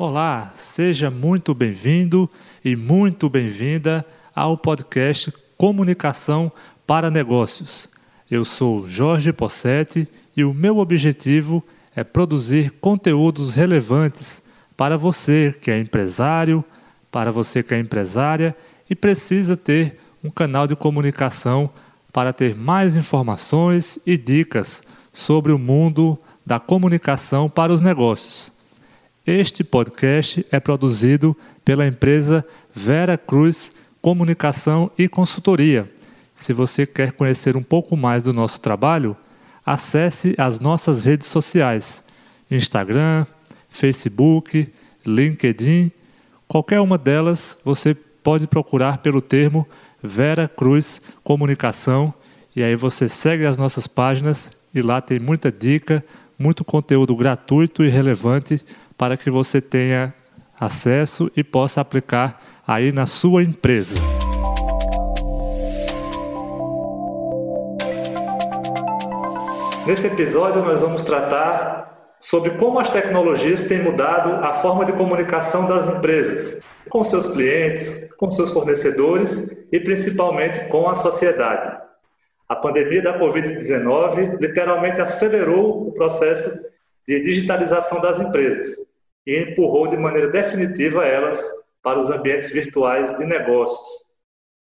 Olá, seja muito bem-vindo e muito bem-vinda ao podcast Comunicação para Negócios. Eu sou Jorge Possetti e o meu objetivo é produzir conteúdos relevantes para você que é empresário, para você que é empresária e precisa ter um canal de comunicação para ter mais informações e dicas sobre o mundo da comunicação para os negócios. Este podcast é produzido pela empresa Vera Cruz Comunicação e Consultoria. Se você quer conhecer um pouco mais do nosso trabalho, acesse as nossas redes sociais: Instagram, Facebook, LinkedIn. Qualquer uma delas você pode procurar pelo termo Vera Cruz Comunicação e aí você segue as nossas páginas e lá tem muita dica, muito conteúdo gratuito e relevante para que você tenha acesso e possa aplicar aí na sua empresa. Nesse episódio nós vamos tratar sobre como as tecnologias têm mudado a forma de comunicação das empresas com seus clientes, com seus fornecedores e principalmente com a sociedade. A pandemia da Covid-19 literalmente acelerou o processo de digitalização das empresas e empurrou de maneira definitiva elas para os ambientes virtuais de negócios.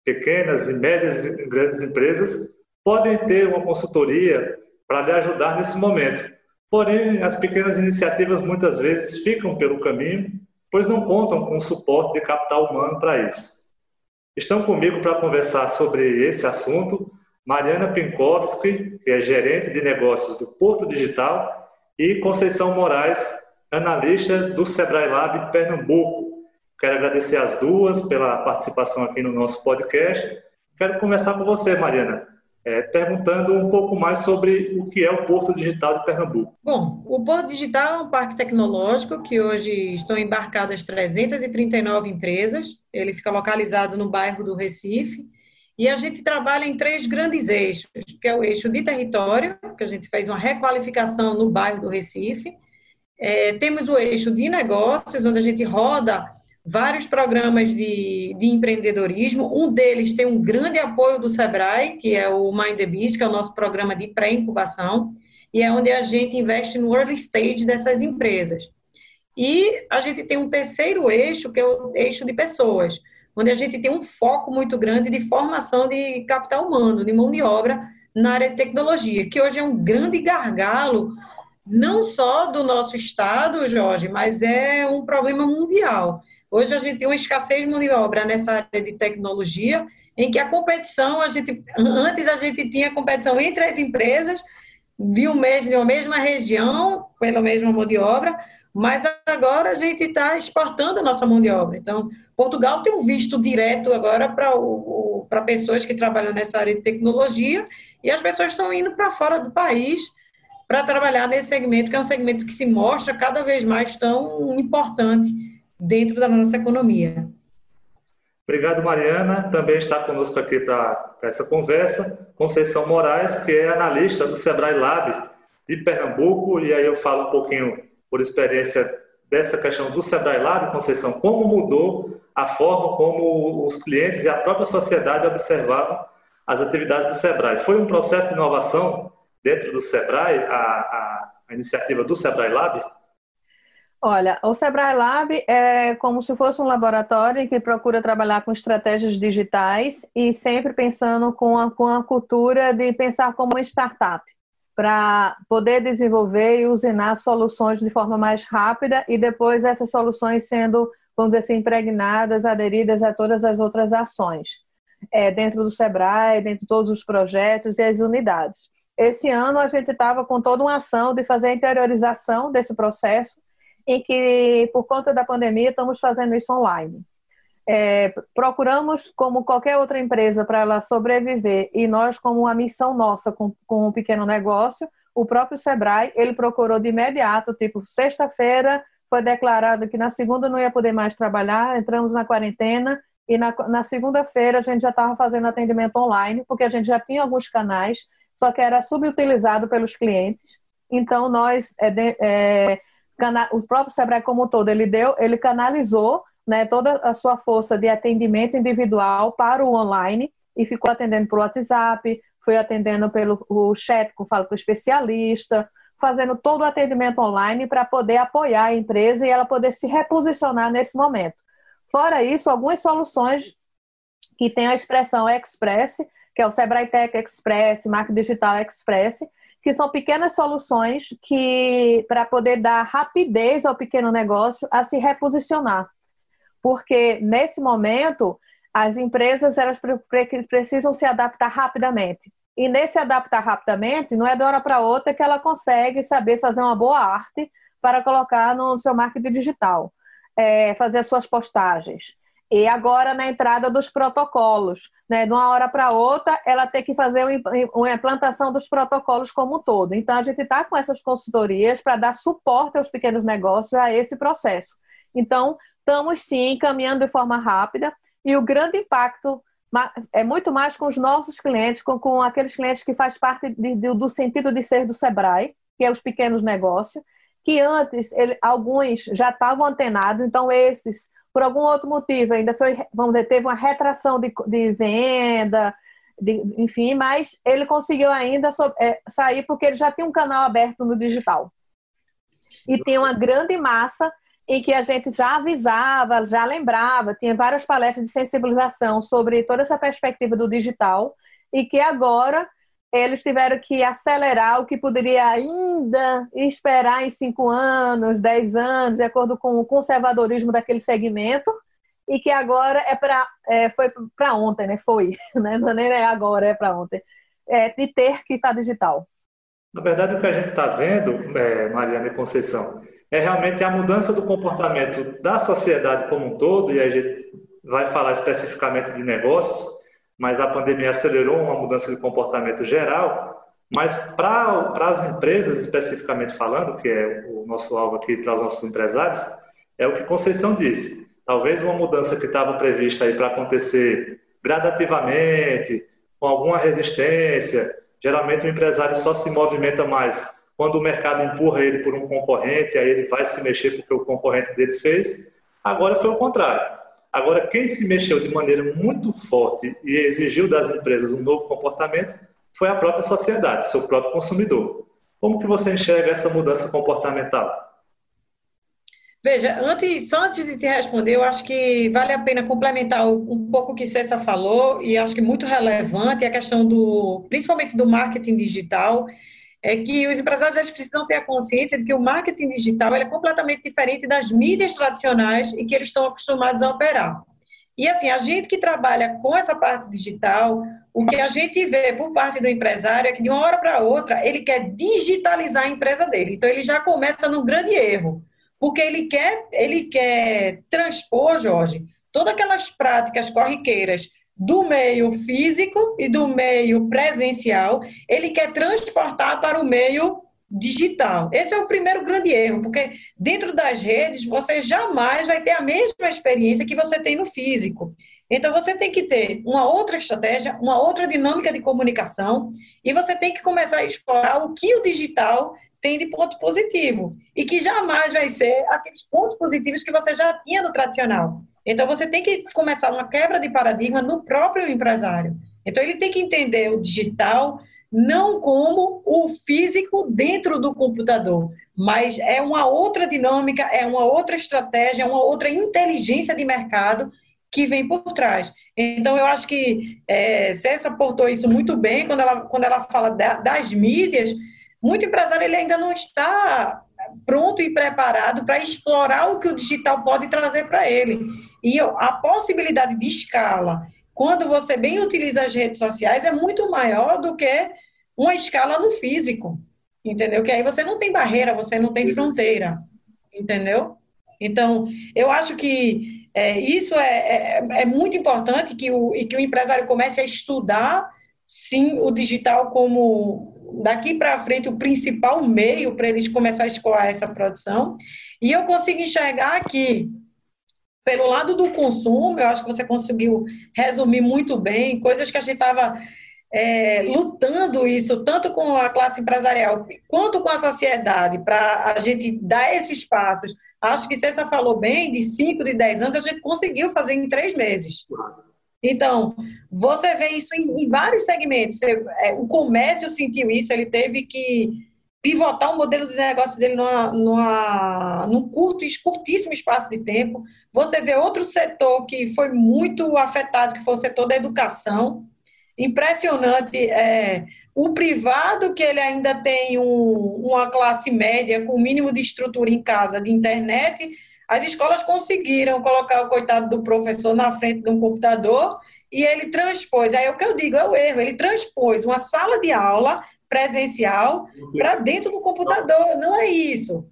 Pequenas e médias e grandes empresas podem ter uma consultoria para lhe ajudar nesse momento. Porém, as pequenas iniciativas muitas vezes ficam pelo caminho, pois não contam com o suporte de capital humano para isso. Estão comigo para conversar sobre esse assunto Mariana Pinkowski, que é gerente de negócios do Porto Digital, e Conceição Moraes, analista do Sebrae Lab Pernambuco. Quero agradecer as duas pela participação aqui no nosso podcast. Quero começar com você, Mariana, é, perguntando um pouco mais sobre o que é o Porto Digital de Pernambuco. Bom, o Porto Digital é um parque tecnológico que hoje estão embarcadas 339 empresas. Ele fica localizado no bairro do Recife. E a gente trabalha em três grandes eixos, que é o eixo de território, que a gente fez uma requalificação no bairro do Recife, é, temos o eixo de negócios, onde a gente roda vários programas de, de empreendedorismo. Um deles tem um grande apoio do Sebrae, que é o Mind the Beast, que é o nosso programa de pré-incubação, e é onde a gente investe no early stage dessas empresas. E a gente tem um terceiro eixo, que é o eixo de pessoas, onde a gente tem um foco muito grande de formação de capital humano, de mão de obra na área de tecnologia, que hoje é um grande gargalo não só do nosso estado, Jorge, mas é um problema mundial. Hoje a gente tem uma escassez mão de obra nessa área de tecnologia, em que a competição, a gente, antes a gente tinha competição entre as empresas de, um mesmo, de uma mesma região, pela mesma mão de obra, mas agora a gente está exportando a nossa mão de obra. Então, Portugal tem um visto direto agora para pessoas que trabalham nessa área de tecnologia e as pessoas estão indo para fora do país para trabalhar nesse segmento, que é um segmento que se mostra cada vez mais tão importante dentro da nossa economia. Obrigado, Mariana. Também está conosco aqui para essa conversa Conceição Moraes, que é analista do Sebrae Lab de Pernambuco, e aí eu falo um pouquinho por experiência dessa questão do Sebrae Lab, Conceição, como mudou a forma como os clientes e a própria sociedade observavam as atividades do Sebrae. Foi um processo de inovação dentro do Sebrae, a, a, iniciativa do Sebrae Lab? Olha, o Sebrae Lab é como se fosse um laboratório que procura trabalhar com estratégias digitais e sempre pensando com a, com a cultura de pensar como uma startup, para poder desenvolver e usinar soluções de forma mais rápida e depois essas soluções sendo, vamos dizer assim, impregnadas, aderidas a todas as outras ações, é, dentro do Sebrae, dentro de todos os projetos e as unidades. Esse ano a gente estava com toda uma ação de fazer a interiorização desse processo, em que, por conta da pandemia, estamos fazendo isso online. É, procuramos, como qualquer outra empresa, para ela sobreviver, e nós, como uma missão nossa com, com um pequeno negócio, o próprio Sebrae, ele procurou de imediato, tipo, sexta-feira foi declarado que na segunda não ia poder mais trabalhar, entramos na quarentena, e na, na segunda-feira a gente já estava fazendo atendimento online, porque a gente já tinha alguns canais só que era subutilizado pelos clientes. Então, nós é, é, o próprio Sebrae como um todo, ele deu, ele canalizou né, toda a sua força de atendimento individual para o online e ficou atendendo pelo WhatsApp, foi atendendo pelo o chat, com fala com o especialista, fazendo todo o atendimento online para poder apoiar a empresa e ela poder se reposicionar nesse momento. Fora isso, algumas soluções que têm a expressão Express, que é o Sebrae Tech Express, Marca Digital Express, que são pequenas soluções que para poder dar rapidez ao pequeno negócio a se reposicionar. Porque nesse momento as empresas elas precisam se adaptar rapidamente. E nesse adaptar rapidamente, não é de hora para outra que ela consegue saber fazer uma boa arte para colocar no seu marketing digital, é, fazer as suas postagens. E agora na entrada dos protocolos, né? De uma hora para outra, ela tem que fazer uma implantação dos protocolos como um todo. Então a gente está com essas consultorias para dar suporte aos pequenos negócios a esse processo. Então estamos sim caminhando de forma rápida e o grande impacto é muito mais com os nossos clientes, com, com aqueles clientes que faz parte de, de, do sentido de ser do Sebrae, que é os pequenos negócios, que antes ele, alguns já estavam antenados, então esses, por algum outro motivo, ainda foi, vamos dizer, teve uma retração de, de venda, de, enfim, mas ele conseguiu ainda so, é, sair porque ele já tinha um canal aberto no digital. E tem uma grande massa em que a gente já avisava, já lembrava, tinha várias palestras de sensibilização sobre toda essa perspectiva do digital e que agora eles tiveram que acelerar o que poderia ainda esperar em cinco anos, dez anos, de acordo com o conservadorismo daquele segmento, e que agora é para é, foi para ontem, né? Foi, né? Não é nem é agora, é para ontem, é, de ter que estar tá digital. Na verdade, o que a gente está vendo, é, Mariana e Conceição, é realmente a mudança do comportamento da sociedade como um todo, e a gente vai falar especificamente de negócios, mas a pandemia acelerou uma mudança de comportamento geral. Mas para as empresas, especificamente falando, que é o nosso alvo aqui para os nossos empresários, é o que Conceição disse. Talvez uma mudança que estava prevista aí para acontecer gradativamente, com alguma resistência. Geralmente o empresário só se movimenta mais quando o mercado empurra ele por um concorrente, aí ele vai se mexer porque o concorrente dele fez. Agora foi o contrário. Agora, quem se mexeu de maneira muito forte e exigiu das empresas um novo comportamento foi a própria sociedade, seu próprio consumidor. Como que você enxerga essa mudança comportamental? Veja, antes, só antes de te responder, eu acho que vale a pena complementar um pouco o que Cessa falou, e acho que muito relevante a questão do, principalmente do marketing digital, é que os empresários eles precisam ter a consciência de que o marketing digital é completamente diferente das mídias tradicionais em que eles estão acostumados a operar. E assim, a gente que trabalha com essa parte digital, o que a gente vê por parte do empresário é que de uma hora para outra ele quer digitalizar a empresa dele. Então ele já começa num grande erro, porque ele quer, ele quer transpor, Jorge, todas aquelas práticas corriqueiras do meio físico e do meio presencial, ele quer transportar para o meio digital. Esse é o primeiro grande erro, porque dentro das redes você jamais vai ter a mesma experiência que você tem no físico. Então você tem que ter uma outra estratégia, uma outra dinâmica de comunicação e você tem que começar a explorar o que o digital tem de ponto positivo e que jamais vai ser aqueles pontos positivos que você já tinha no tradicional. Então, você tem que começar uma quebra de paradigma no próprio empresário. Então, ele tem que entender o digital não como o físico dentro do computador, mas é uma outra dinâmica, é uma outra estratégia, é uma outra inteligência de mercado que vem por trás. Então, eu acho que é, Cessa aportou isso muito bem quando ela, quando ela fala da, das mídias. Muito empresário ele ainda não está pronto e preparado para explorar o que o digital pode trazer para ele. E a possibilidade de escala, quando você bem utiliza as redes sociais, é muito maior do que uma escala no físico, entendeu? Que aí você não tem barreira, você não tem fronteira, entendeu? Então, eu acho que é, isso é, é, é, muito importante que o, e que o empresário comece a estudar, sim, o digital como daqui para frente o principal meio para eles começar a escoar essa produção. E eu consigo enxergar que pelo lado do consumo, eu acho que você conseguiu resumir muito bem, coisas que a gente estava é, lutando isso, tanto com a classe empresarial quanto com a sociedade, para a gente dar esses passos. Acho que Cessa falou bem, de 5, de 10 anos, a gente conseguiu fazer em três meses. Então, você vê isso em, em vários segmentos. Você, é, o comércio sentiu isso, ele teve que pivotar o modelo de negócio dele numa, numa, num curto, curtíssimo espaço de tempo. Você vê outro setor que foi muito afetado, que foi o setor da educação. Impressionante é, o privado, que ele ainda tem um, uma classe média com o mínimo de estrutura em casa, de internet, as escolas conseguiram colocar o coitado do professor na frente de um computador e ele transpôs, aí é o que eu digo, é o erro, ele transpôs uma sala de aula presencial para dentro do computador. Não é isso.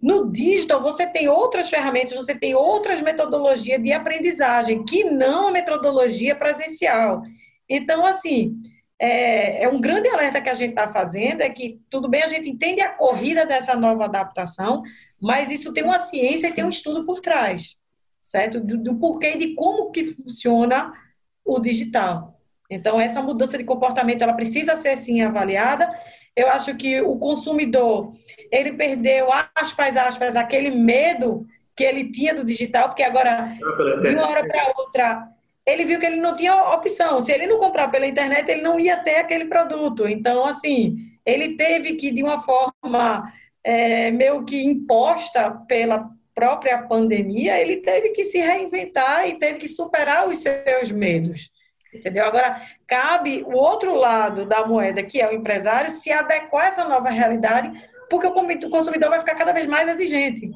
No digital, você tem outras ferramentas, você tem outras metodologias de aprendizagem, que não a metodologia presencial. Então, assim, é, é um grande alerta que a gente está fazendo, é que, tudo bem, a gente entende a corrida dessa nova adaptação, mas isso tem uma ciência e tem um estudo por trás, certo? Do, do porquê de como que funciona o digital. Então, essa mudança de comportamento, ela precisa ser, sim, avaliada. Eu acho que o consumidor, ele perdeu, aspas, aspas, aquele medo que ele tinha do digital, porque agora, de uma hora para outra, ele viu que ele não tinha opção. Se ele não comprar pela internet, ele não ia ter aquele produto. Então, assim, ele teve que, de uma forma é, meio que imposta pela própria pandemia, ele teve que se reinventar e teve que superar os seus medos. Entendeu? Agora, cabe o outro lado da moeda, que é o empresário, se adequar a essa nova realidade, porque o consumidor vai ficar cada vez mais exigente.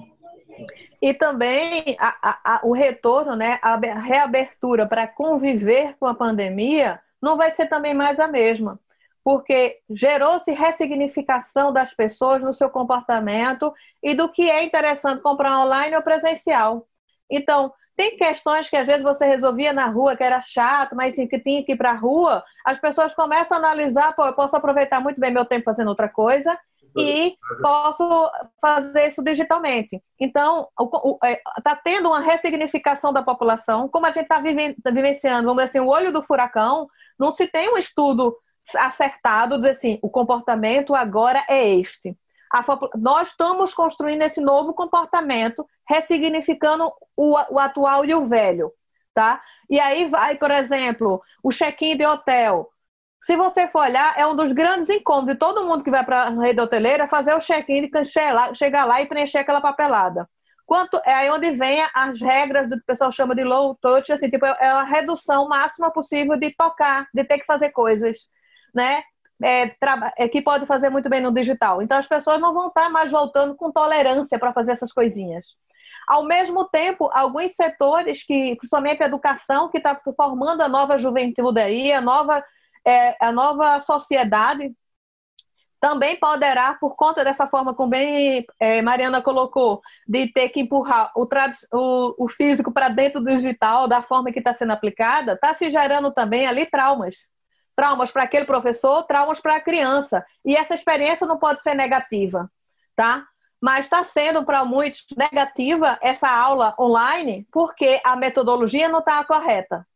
E também a, a, a, o retorno, né, a reabertura para conviver com a pandemia não vai ser também mais a mesma, porque gerou-se ressignificação das pessoas no seu comportamento e do que é interessante comprar online ou presencial. Então, tem questões que às vezes você resolvia na rua, que era chato, mas que tinha que ir para a rua, as pessoas começam a analisar, pô, eu posso aproveitar muito bem meu tempo fazendo outra coisa e posso fazer isso digitalmente. Então, está é, tendo uma ressignificação da população, como a gente está tá vivenciando, vamos dizer assim, o olho do furacão, não se tem um estudo acertado de assim, o comportamento agora é este a, nós estamos construindo esse novo comportamento, ressignificando o, o atual e o velho, tá? E aí vai, por exemplo, o check-in de hotel. Se você for olhar, é um dos grandes incômodos de todo mundo que vai para a rede hoteleira fazer o check-in, chegar lá e preencher aquela papelada. Quanto é aí onde vem as regras do que o pessoal chama de low touch, assim, tipo, é a redução máxima possível de tocar, de ter que fazer coisas, né? é, é, que pode fazer muito bem no digital. Então as pessoas não vão estar mais voltando com tolerância para fazer essas coisinhas. Ao mesmo tempo, alguns setores que, principalmente a educação, que está formando a nova juventude aí, a nova, é, a nova sociedade, também poderá, por conta dessa forma como bem é, Mariana colocou, de ter que empurrar o, o, o físico para dentro do digital, da forma que está sendo aplicada, está se gerando também ali traumas traumas para aquele professor, traumas para a criança. E essa experiência não pode ser negativa, tá? Mas está sendo para muitos negativa essa aula online porque a metodologia não está correta.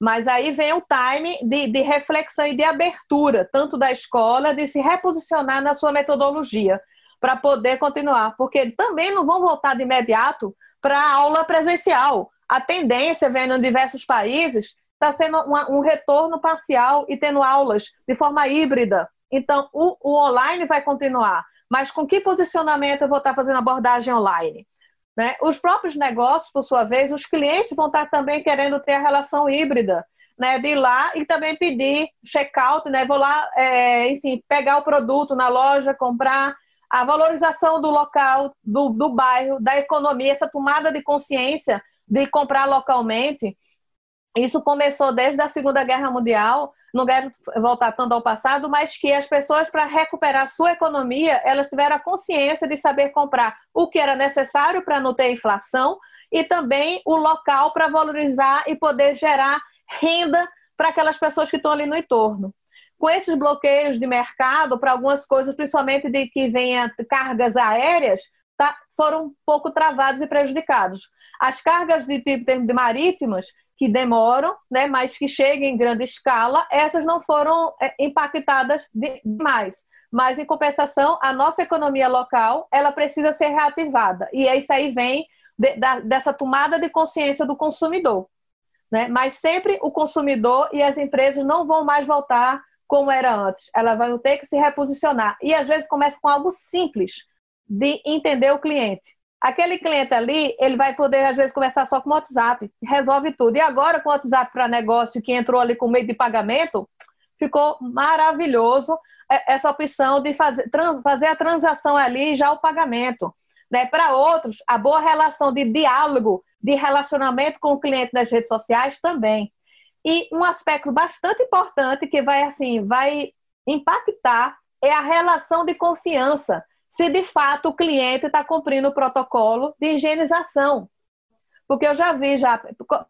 Mas aí vem o time de, de reflexão e de abertura, tanto da escola, de se reposicionar na sua metodologia, para poder continuar. Porque também não vão voltar de imediato para a aula presencial. A tendência, vendo em diversos países, está sendo uma, um retorno parcial e tendo aulas de forma híbrida. Então, o, o, online vai continuar, mas com que posicionamento eu vou estar fazendo abordagem online? Né? Os próprios negócios, por sua vez, os clientes vão estar também querendo ter a relação híbrida, né? de ir lá e também pedir check-out, né? vou lá, é, enfim, pegar o produto na loja, comprar, a valorização do local, do, do bairro, da economia, essa tomada de consciência de comprar localmente isso começou desde a Segunda Guerra Mundial, não quero voltar tanto ao passado, mas que as pessoas, para recuperar sua economia, elas tiveram a consciência de saber comprar o que era necessário para não ter inflação e também o local para valorizar e poder gerar renda para aquelas pessoas que estão ali no entorno. Com esses bloqueios de mercado para algumas coisas, principalmente de que venha cargas aéreas, tá, foram um pouco travados e prejudicados. As cargas de tipo de marítimas que demoram, né, mas que chegam em grande escala, essas não foram é, impactadas demais. Mas, em compensação, a nossa economia local, ela precisa ser reativada. E isso aí vem de, da, dessa tomada de consciência do consumidor. Né? Mas sempre o consumidor e as empresas não vão mais voltar como era antes. Elas vão ter que se reposicionar. E, às vezes, começa com algo simples de entender o cliente. Aquele cliente ali, ele vai poder, às vezes, conversar só com o WhatsApp, resolve tudo. E agora, com o WhatsApp para negócio, que entrou ali com meio de pagamento, ficou maravilhoso é, essa opção de fazer, fazer a transação ali já o pagamento. Né? Para outros, a boa relação de diálogo, de relacionamento com o cliente nas redes sociais também. E um aspecto bastante importante que vai assim, vai impactar é a relação de confiança se de fato o cliente está cumprindo o protocolo de higienização. Porque eu já vi já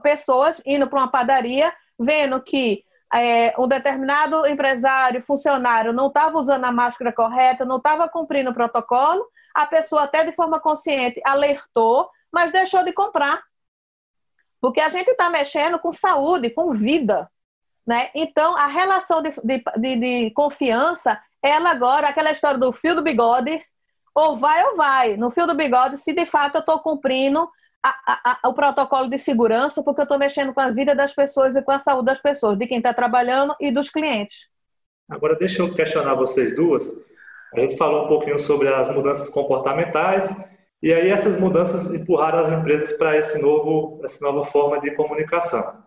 pessoas indo para uma padaria, vendo que é, um determinado empresário, funcionário, não estava usando a máscara correta, não estava cumprindo o protocolo, a pessoa até de forma consciente alertou, mas deixou de comprar. Porque a gente está mexendo com saúde, com vida. Né? Então, a relação de, de, de, de confiança, ela agora, aquela história do fio do bigode, ou vai ou vai. No fio do bigode, se de fato eu estou cumprindo a, a, o protocolo de segurança, porque eu estou mexendo com a vida das pessoas e com a saúde das pessoas, de quem está trabalhando e dos clientes. Agora, deixa eu questionar vocês duas. A gente falou um pouquinho sobre as mudanças comportamentais, e aí essas mudanças empurraram as empresas para esse novo, essa nova forma de comunicação.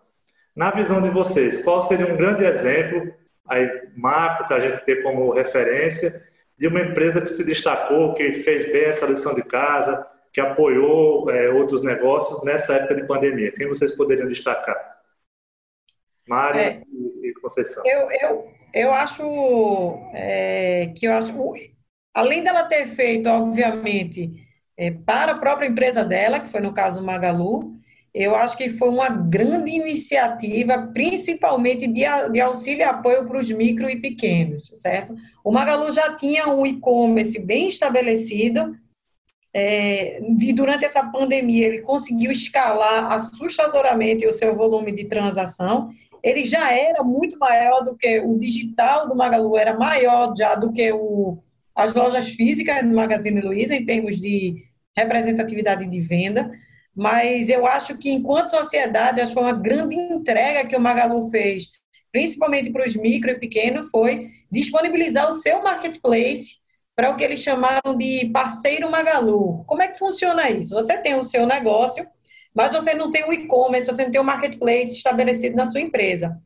Na visão de vocês, qual seria um grande exemplo, aí, macro, para a gente ter como referência, de uma empresa que se destacou, que fez bem essa lição de casa, que apoiou é, outros negócios nessa época de pandemia? Quem vocês poderiam destacar? Mário é, e Conceição. Eu, eu, eu acho é, que eu acho, além dela ter feito, obviamente, é, para a própria empresa dela, que foi no caso Magalu, eu acho que foi uma grande iniciativa, principalmente de, de auxílio e apoio para os micro e pequenos, certo? O Magalu já tinha um e-commerce bem estabelecido, é, e durante essa pandemia ele conseguiu escalar assustadoramente o seu volume de transação. Ele já era muito maior do que o digital do Magalu, era maior já do que o, as lojas físicas do Magazine Luiza em termos de representatividade de venda mas eu acho que, enquanto sociedade, acho que foi uma grande entrega que o Magalu fez, principalmente para os micro e pequenos, foi disponibilizar o seu marketplace para o que eles chamaram de parceiro Magalu. Como é que funciona isso? Você tem o seu negócio, mas você não tem o e-commerce, você não tem o marketplace estabelecido na sua empresa.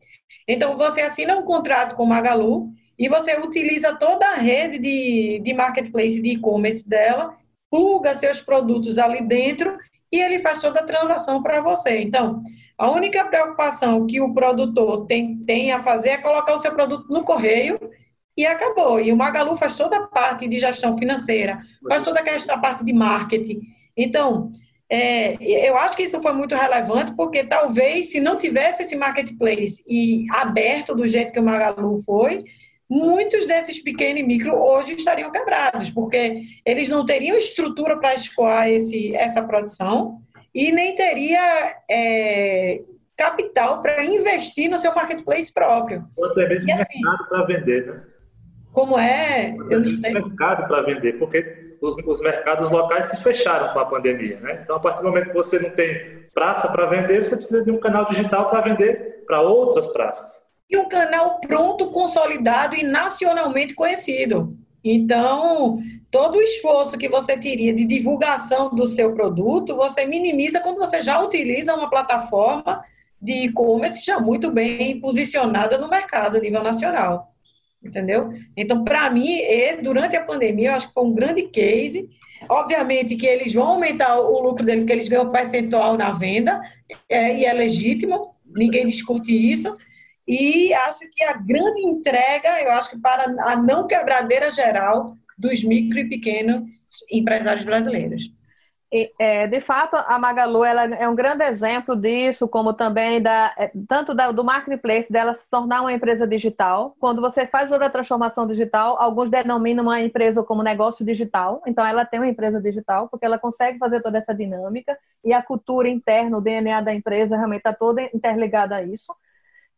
Então, você assina um contrato com o Magalu e você utiliza toda a rede de, de marketplace de e-commerce dela, pluga seus produtos ali dentro e ele faz toda a transação para você. Então, a única preocupação que o produtor tem, tem a fazer é colocar o seu produto no correio e acabou. E o Magalu faz toda a parte de gestão financeira, faz toda a parte de marketing. Então, é, eu acho que isso foi muito relevante, porque talvez se não tivesse esse marketplace e aberto do jeito que o Magalu foi, muitos desses pequenos e micro hoje estariam quebrados, porque eles não teriam estrutura para escoar esse, essa produção e nem teria é, capital para investir no seu marketplace próprio. Ou até mesmo e, assim, mercado para vender, né? Como é? Eu não tenho mercado para vender, porque os, os, mercados locais se fecharam com a pandemia, né? Então, a partir do momento que você não tem praça para vender, você precisa de um canal digital para vender para outras praças e um canal pronto, consolidado e nacionalmente conhecido. Então, todo o esforço que você teria de divulgação do seu produto, você minimiza quando você já utiliza uma plataforma de e-commerce já muito bem posicionada no mercado a nível nacional. Entendeu? Então, para mim, durante a pandemia, eu acho que foi um grande case. Obviamente que eles vão aumentar o lucro dele, porque eles ganham percentual na venda, é, e é legítimo, ninguém discute isso e acho que a grande entrega, eu acho que para a não quebradeira geral dos micro e pequenos empresários brasileiros. é, de fato, a Magalu ela é um grande exemplo disso, como também da, é, tanto da, do marketplace dela se tornar uma empresa digital. Quando você faz toda a transformação digital, alguns denominam uma empresa como negócio digital. Então, ela tem uma empresa digital porque ela consegue fazer toda essa dinâmica e a cultura interna, o DNA da empresa realmente está toda interligada a isso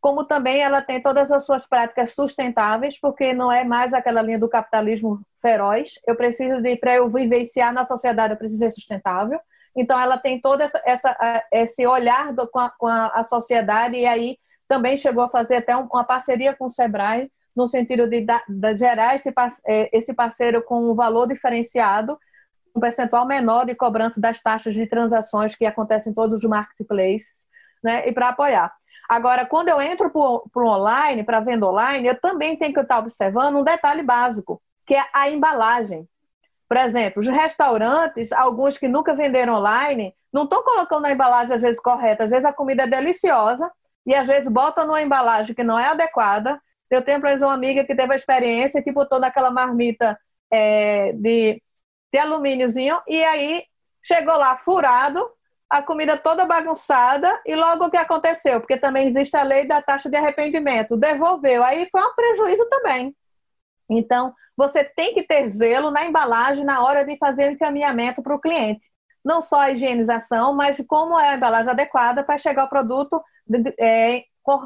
como também ela tem todas as suas práticas sustentáveis, porque não é mais aquela linha do capitalismo feroz. Eu preciso de, para eu vivenciar na sociedade, eu preciso ser sustentável. Então, ela tem todo essa, essa esse olhar do, com, a, com, a, sociedade, e aí também chegou a fazer até uma parceria com o Sebrae, no sentido de, de gerar esse, é, esse parceiro com um valor diferenciado, um percentual menor de cobrança das taxas de transações que acontecem em todos os marketplaces, né, e para apoiar. Agora, quando eu entro para o online, para venda online, eu também tenho que estar observando um detalhe básico, que é a embalagem. Por exemplo, os restaurantes, alguns que nunca venderam online, não estão colocando a embalagem às vezes correta. Às vezes a comida é deliciosa e às vezes botam numa embalagem que não é adequada. Eu tenho, por exemplo, uma amiga que teve a experiência que botou naquela marmita é, de, de alumíniozinho e aí chegou lá furado a comida toda bagunçada e logo o que aconteceu? Porque também existe a lei da taxa de arrependimento. Devolveu, aí foi um prejuízo também. Então, você tem que ter zelo na embalagem na hora de fazer o encaminhamento para o cliente. Não só a higienização, mas como é a embalagem adequada para chegar ao produto é,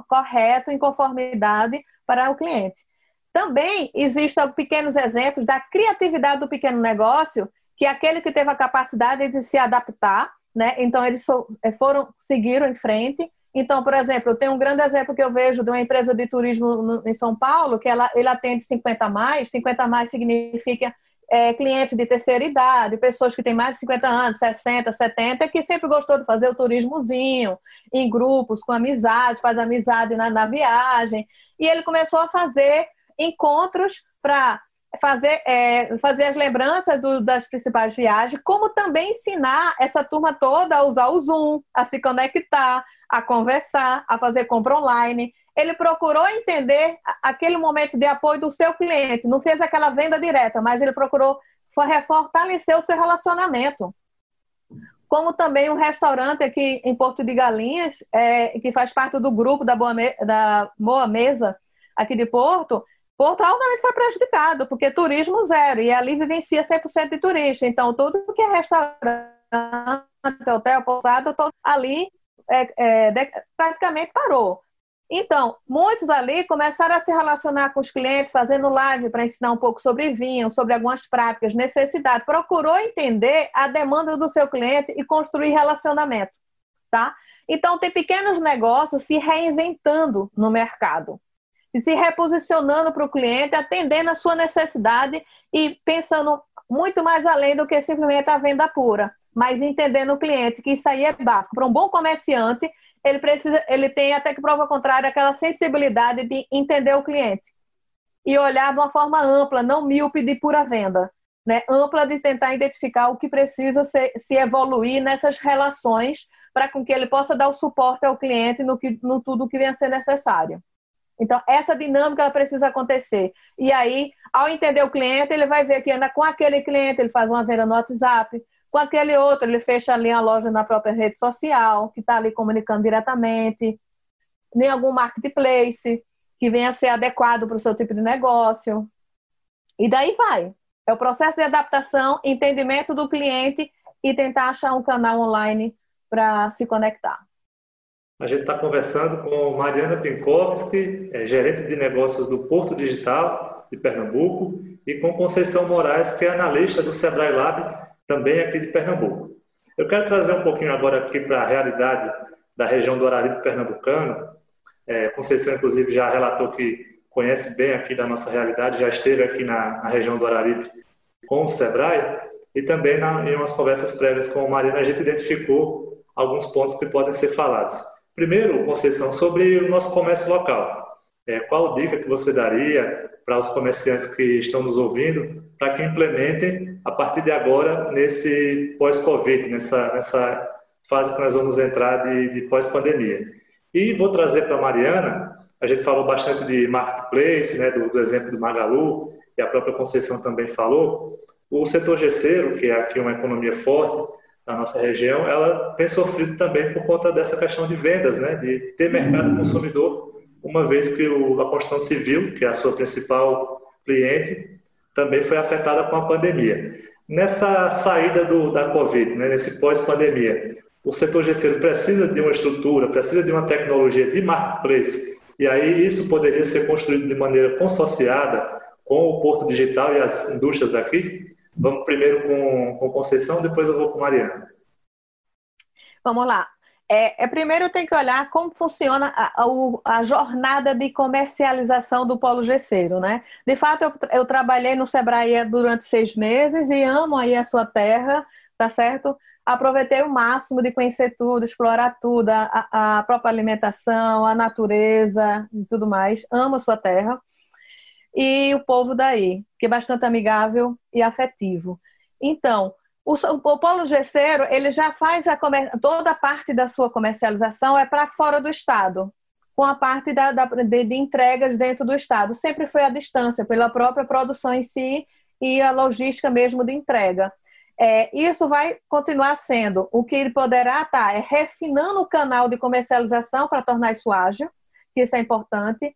correto, em conformidade para o cliente. Também existem pequenos exemplos da criatividade do pequeno negócio, que é aquele que teve a capacidade de se adaptar né? Então eles eh, foram seguiram em frente. Então, por exemplo, eu tenho um grande exemplo que eu vejo de uma empresa de turismo em São Paulo, que ela ele atende 50 mais. 50 mais significa é, clientes de terceira idade, pessoas que têm mais de 50 anos, 60, 70, que sempre gostou de fazer o turismozinho em grupos, com amizade, faz amizade na, na viagem. E ele começou a fazer encontros para fazer, é, fazer as lembranças do, das principais viagens, como também ensinar essa turma toda a usar o Zoom, a se conectar, a conversar, a fazer compra online. Ele procurou entender aquele momento de apoio do seu cliente, não fez aquela venda direta, mas ele procurou fortalecer o seu relacionamento. Como também um restaurante aqui em Porto de Galinhas, é, que faz parte do grupo da Boa, Me da Mesa aqui de Porto, Porto altamente foi prejudicado, porque turismo zero, e ali vivencia 100% de turista. Então, tudo que é restaurante, hotel, pousada, todo ali é, é, praticamente parou. Então, muitos ali começaram a se relacionar com os clientes, fazendo live para ensinar um pouco sobre vinho, sobre algumas práticas, necessidade. Procurou entender a demanda do seu cliente e construir relacionamento, tá? Então, tem pequenos negócios se reinventando no mercado se reposicionando para o cliente, atendendo a sua necessidade e pensando muito mais além do que simplesmente a venda pura, mas entendendo o cliente, que isso aí é básico. Para um bom comerciante, ele precisa, ele tem até que prova contrária aquela sensibilidade de entender o cliente e olhar de uma forma ampla, não míope de pura venda, né? Ampla de tentar identificar o que precisa se, se evoluir nessas relações para com que ele possa dar o suporte ao cliente no, que, no tudo que venha a ser necessário. Então, essa dinâmica ela precisa acontecer. E aí, ao entender o cliente, ele vai ver que anda com aquele cliente, ele faz uma venda no WhatsApp, com aquele outro, ele fecha ali a loja na própria rede social, que está ali comunicando diretamente, em algum marketplace que venha a ser adequado para o seu tipo de negócio. E daí vai. É o processo de adaptação, entendimento do cliente e tentar achar um canal online para se conectar. A gente está conversando com Mariana Pinkowski, é, gerente de negócios do Porto Digital de Pernambuco, e com Conceição Moraes, que é analista do Sebrae Lab, também aqui de Pernambuco. Eu quero trazer um pouquinho agora aqui para a realidade da região do Araripe pernambucano. É, Conceição, inclusive, já relatou que conhece bem aqui da nossa realidade, já esteve aqui na, na região do Araripe com o Sebrae, e também na, em umas conversas prévias com a Mariana, a gente identificou alguns pontos que podem ser falados. Primeiro, Conceição, sobre o nosso comércio local. É, qual dica que você daria para os comerciantes que estão nos ouvindo para que implementem a partir de agora nesse pós-Covid, nessa, nessa fase que nós vamos entrar de, de pós-pandemia? E vou trazer para a Mariana, a gente falou bastante de marketplace, né, do, do exemplo do Magalu, e a própria Conceição também falou. O setor gesseiro, que é aqui uma economia forte, na nossa região, ela tem sofrido também por conta dessa questão de vendas, né, de ter mercado consumidor, uma vez que o, a construção civil, que é a sua principal cliente, também foi afetada com a pandemia. Nessa saída do, da Covid, né, nesse pós-pandemia, o setor gesseiro precisa de uma estrutura, precisa de uma tecnologia de marketplace, e aí isso poderia ser construído de maneira consociada com o Porto Digital e as indústrias daqui? Vamos primeiro com, com Conceição, depois eu vou com Mariana. Vamos lá. É, é, primeiro tem que olhar como funciona a, a, a, jornada de comercialização do polo gesseiro, né? De fato, eu, eu, trabalhei no Sebrae durante seis meses e amo aí a sua terra, tá certo? Aproveitei o máximo de conhecer tudo, explorar tudo, a, a própria alimentação, a natureza e tudo mais. Amo a sua terra. E o povo daí, que é bastante amigável e afetivo. Então, o, o polo gesseiro, ele já faz a toda a parte da sua comercialização é para fora do estado, com a parte da, da de, de, entregas dentro do estado. Sempre foi à distância, pela própria produção em si e a logística mesmo de entrega. É, isso vai continuar sendo. O que ele poderá estar tá, é refinando o canal de comercialização para tornar isso ágil, que isso é importante.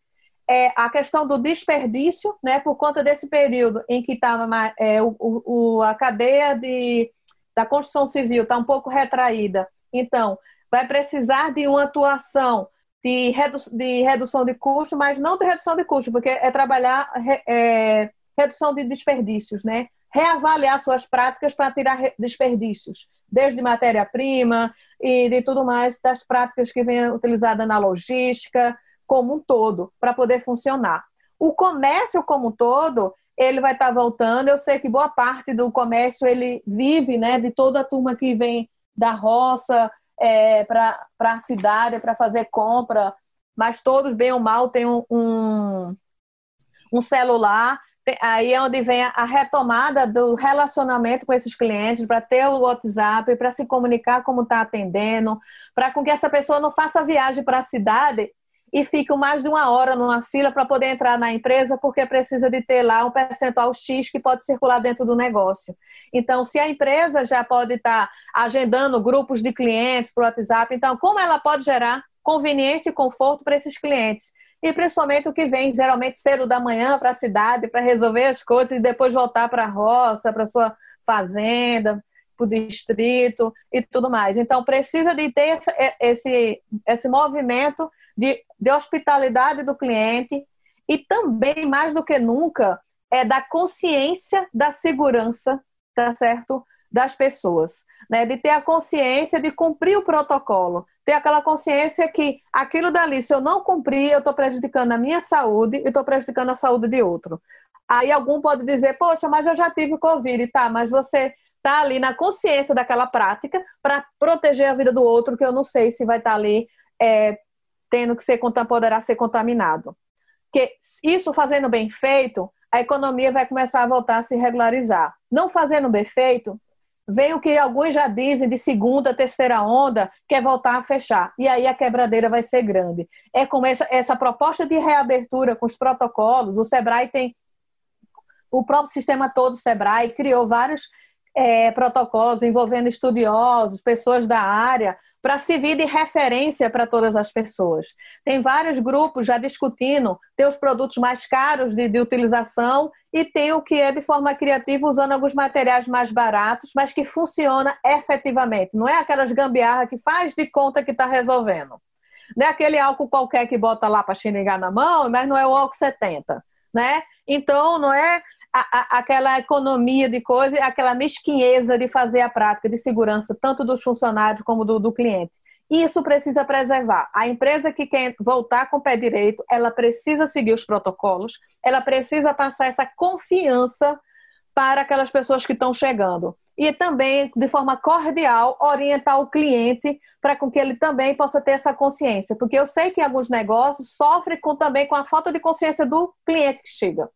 É, a questão do desperdício, né, por conta desse período em que estava é, o, o, a cadeia de, da construção civil está um pouco retraída. Então, vai precisar de uma atuação de, redu de redução de custo, mas não de redução de custo, porque é trabalhar é, redução de desperdícios, né? Reavaliar suas práticas para tirar desperdícios, desde matéria-prima e de tudo mais, das práticas que vêm utilizadas na logística, como um todo, para poder funcionar. O comércio como um todo, ele vai estar tá voltando. Eu sei que boa parte do comércio ele vive, né, de toda a turma que vem da roça é, para a cidade para fazer compra, mas todos bem ou mal têm um, um, um celular. Aí é onde vem a retomada do relacionamento com esses clientes, para ter o WhatsApp, para se comunicar como está atendendo, para com que essa pessoa não faça viagem para a cidade e ficam mais de uma hora numa fila para poder entrar na empresa, porque precisa de ter lá um percentual X que pode circular dentro do negócio. Então, se a empresa já pode estar tá agendando grupos de clientes para o WhatsApp, então, como ela pode gerar conveniência e conforto para esses clientes? E principalmente o que vem geralmente cedo da manhã para a cidade para resolver as coisas e depois voltar para a roça, para sua fazenda, para o distrito e tudo mais. Então, precisa de ter esse, esse movimento de, de hospitalidade do cliente e também, mais do que nunca, é da consciência da segurança, tá certo? Das pessoas, né? De ter a consciência de cumprir o protocolo, ter aquela consciência que aquilo dali, se eu não cumprir, eu estou prejudicando a minha saúde e estou prejudicando a saúde de outro. Aí algum pode dizer, poxa, mas eu já tive Covid, tá? Mas você está ali na consciência daquela prática para proteger a vida do outro, que eu não sei se vai estar tá ali é, tendo que ser poderá ser contaminado. Que isso fazendo bem feito, a economia vai começar a voltar a se regularizar. Não fazendo bem feito, vem o que alguns já dizem de segunda, terceira onda, que é voltar a fechar. E aí a quebradeira vai ser grande. É como essa, essa proposta de reabertura com os protocolos, o Sebrae tem o próprio sistema todo, o Sebrae, criou vários é, protocolos envolvendo estudiosos, pessoas da área, para servir de referência para todas as pessoas. Tem vários grupos já discutindo ter os produtos mais caros de, de, utilização e tem o que é de forma criativa usando alguns materiais mais baratos, mas que funciona efetivamente. Não é aquelas gambiarra que faz de conta que está resolvendo. Não é aquele álcool qualquer que bota lá para xingar na mão, mas não é o álcool 70, né? Então, não é a, a, aquela economia de coisa, aquela mesquinheza de fazer a prática de segurança, tanto dos funcionários como do, do cliente. Isso precisa preservar. A empresa que quer voltar com o pé direito, ela precisa seguir os protocolos, ela precisa passar essa confiança para aquelas pessoas que estão chegando. E também, de forma cordial, orientar o cliente para que ele também possa ter essa consciência. Porque eu sei que alguns negócios sofrem com, também com a falta de consciência do cliente que chega.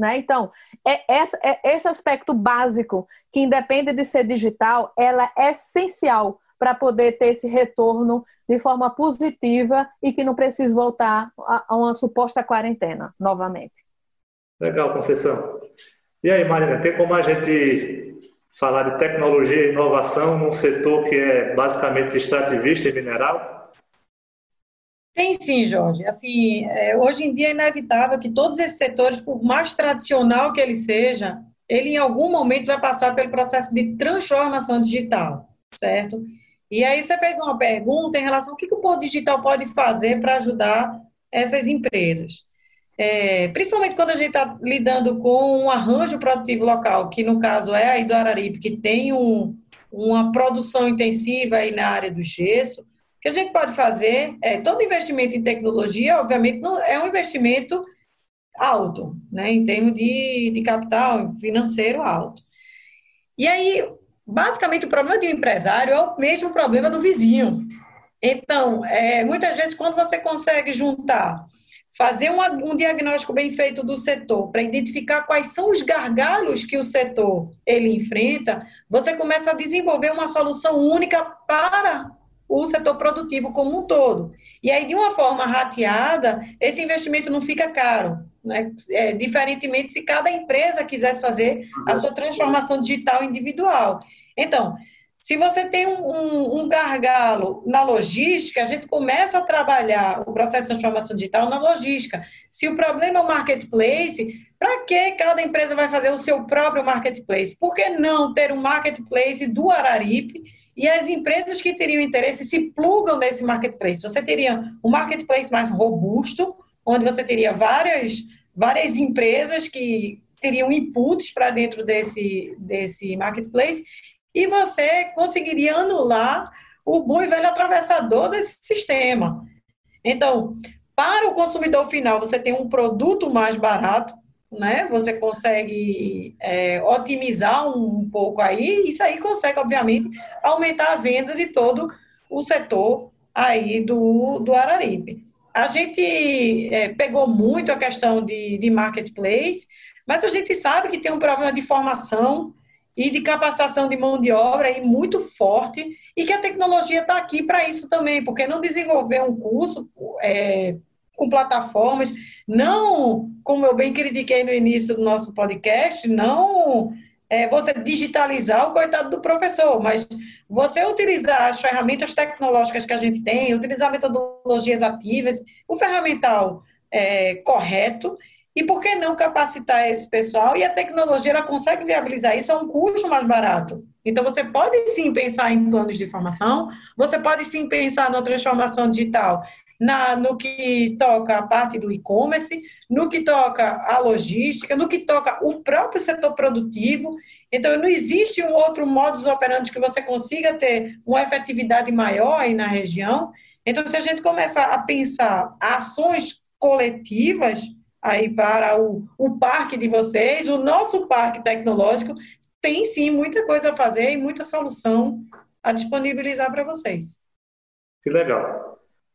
Né? Então, é, é, esse aspecto básico, que independe de ser digital, ela é essencial para poder ter esse retorno de forma positiva e que não precise voltar a, uma suposta quarentena novamente. Legal, Conceição. E aí, Marina, tem como a gente falar de tecnologia e inovação num setor que é basicamente extrativista e mineral? Tem sim, Jorge. Assim, é, hoje em dia é inevitável que todos esses setores, por mais tradicional que ele seja, ele em algum momento vai passar pelo processo de transformação digital, certo? E aí você fez uma pergunta em relação ao que, que o Porto Digital pode fazer para ajudar essas empresas. É, principalmente quando a gente está lidando com um arranjo produtivo local, que no caso é aí do Araripe, que tem um, uma produção intensiva aí na área do gesso, o que a gente pode fazer é todo investimento em tecnologia, obviamente, não é um investimento alto, né, em termos de, de capital financeiro alto. E aí, basicamente, o problema de um empresário é o mesmo problema do vizinho. Então, é, muitas vezes, quando você consegue juntar, fazer uma, um diagnóstico bem feito do setor, para identificar quais são os gargalos que o setor ele enfrenta, você começa a desenvolver uma solução única para o setor produtivo como um todo. E aí, de uma forma rateada, esse investimento não fica caro. Né? É, diferentemente se cada empresa quisesse fazer a sua transformação digital individual. Então, se você tem um, um, um, gargalo na logística, a gente começa a trabalhar o processo de transformação digital na logística. Se o problema é o marketplace, para que cada empresa vai fazer o seu próprio marketplace? Por que não ter um marketplace do Araripe e as empresas que teriam interesse se plugam nesse marketplace? Você teria um marketplace mais robusto, onde você teria várias, várias empresas que teriam inputs para dentro desse, desse marketplace e você conseguiria anular o bom e velho atravessador desse sistema. Então, para o consumidor final, você tem um produto mais barato, né? Você consegue é, otimizar um, um, pouco aí, isso aí consegue, obviamente, aumentar a venda de todo o setor aí do, do Araripe. A gente é, pegou muito a questão de, de marketplace, mas a gente sabe que tem um problema de formação e de capacitação de mão de obra aí muito forte e que a tecnologia está aqui para isso também, porque não desenvolver um curso é, com plataformas, não, como eu bem critiquei no início do nosso podcast, não é, você digitalizar o coitado do professor, mas você utilizar as ferramentas tecnológicas que a gente tem, utilizar metodologias ativas, o ferramental é, correto e por que não capacitar esse pessoal? E a tecnologia ela consegue viabilizar isso a um custo mais barato. Então, você pode sim pensar em planos de formação, você pode sim pensar na transformação digital, na, no que toca a parte do e-commerce, no que toca a logística, no que toca o próprio setor produtivo. Então, não existe um outro modus operandi que você consiga ter uma efetividade maior aí na região. Então, se a gente começar a pensar ações coletivas, aí para o, o parque de vocês, o nosso parque tecnológico tem sim muita coisa a fazer e muita solução a disponibilizar para vocês. Que legal.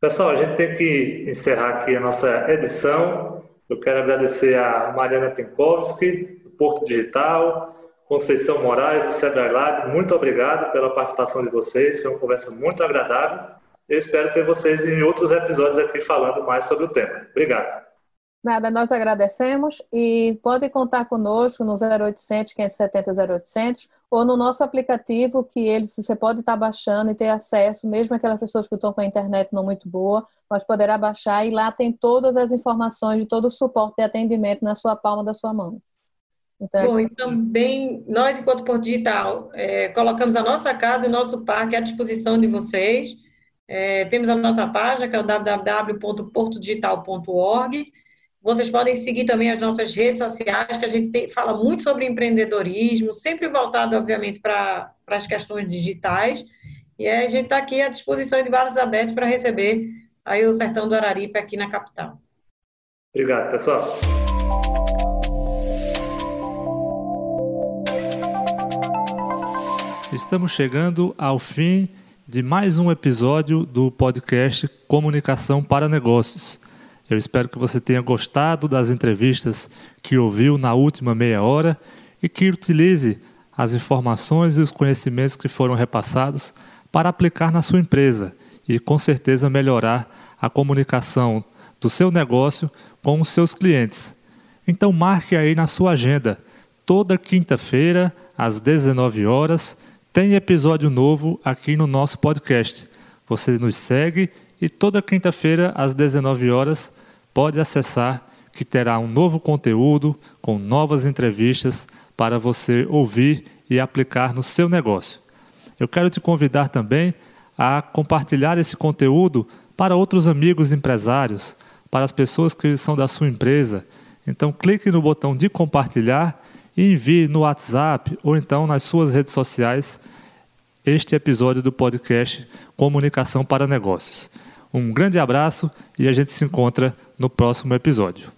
Pessoal, a gente tem que encerrar aqui a nossa edição. Eu quero agradecer a Mariana Pinkowski, do Porto Digital, Conceição Moraes, do Sebrae Lab. Muito obrigado pela participação de vocês. Foi uma conversa muito agradável. Eu espero ter vocês em outros episódios aqui falando mais sobre o tema. Obrigado. Nada, nós agradecemos e pode contar conosco no 0800 570 0800 ou no nosso aplicativo que eles você pode estar baixando e ter acesso, mesmo aquelas pessoas que estão com a internet não muito boa, mas poderá baixar e lá tem todas as informações de todo o suporte de atendimento na sua palma da sua mão. Então, é Bom, e também nós, enquanto Porto Digital, é, colocamos a nossa casa e o nosso parque à disposição de vocês. É, temos a nossa página, que é o www.portodigital.org vocês podem seguir também as nossas redes sociais, que a gente tem, fala muito sobre empreendedorismo, sempre voltado, obviamente, para as questões digitais. E a gente está aqui à disposição de vários abertos para receber aí o Sertão do Araripe aqui na capital. Obrigado, pessoal. Estamos chegando ao fim de mais um episódio do podcast Comunicação para Negócios. Eu espero que você tenha gostado das entrevistas que ouviu na última meia hora e que utilize as informações e os conhecimentos que foram repassados para aplicar na sua empresa e com certeza melhorar a comunicação do seu negócio com os seus clientes. Então marque aí na sua agenda toda quinta-feira, às 19 horas, tem episódio novo aqui no nosso podcast. Você nos segue e toda quinta-feira, às 19 horas, pode acessar que terá um novo conteúdo com novas entrevistas para você ouvir e aplicar no seu negócio. Eu quero te convidar também a compartilhar esse conteúdo para outros amigos empresários, para as pessoas que são da sua empresa. Então, clique no botão de compartilhar e envie no WhatsApp ou então nas suas redes sociais este episódio do podcast Comunicação para Negócios. Um grande abraço e a gente se encontra no próximo episódio.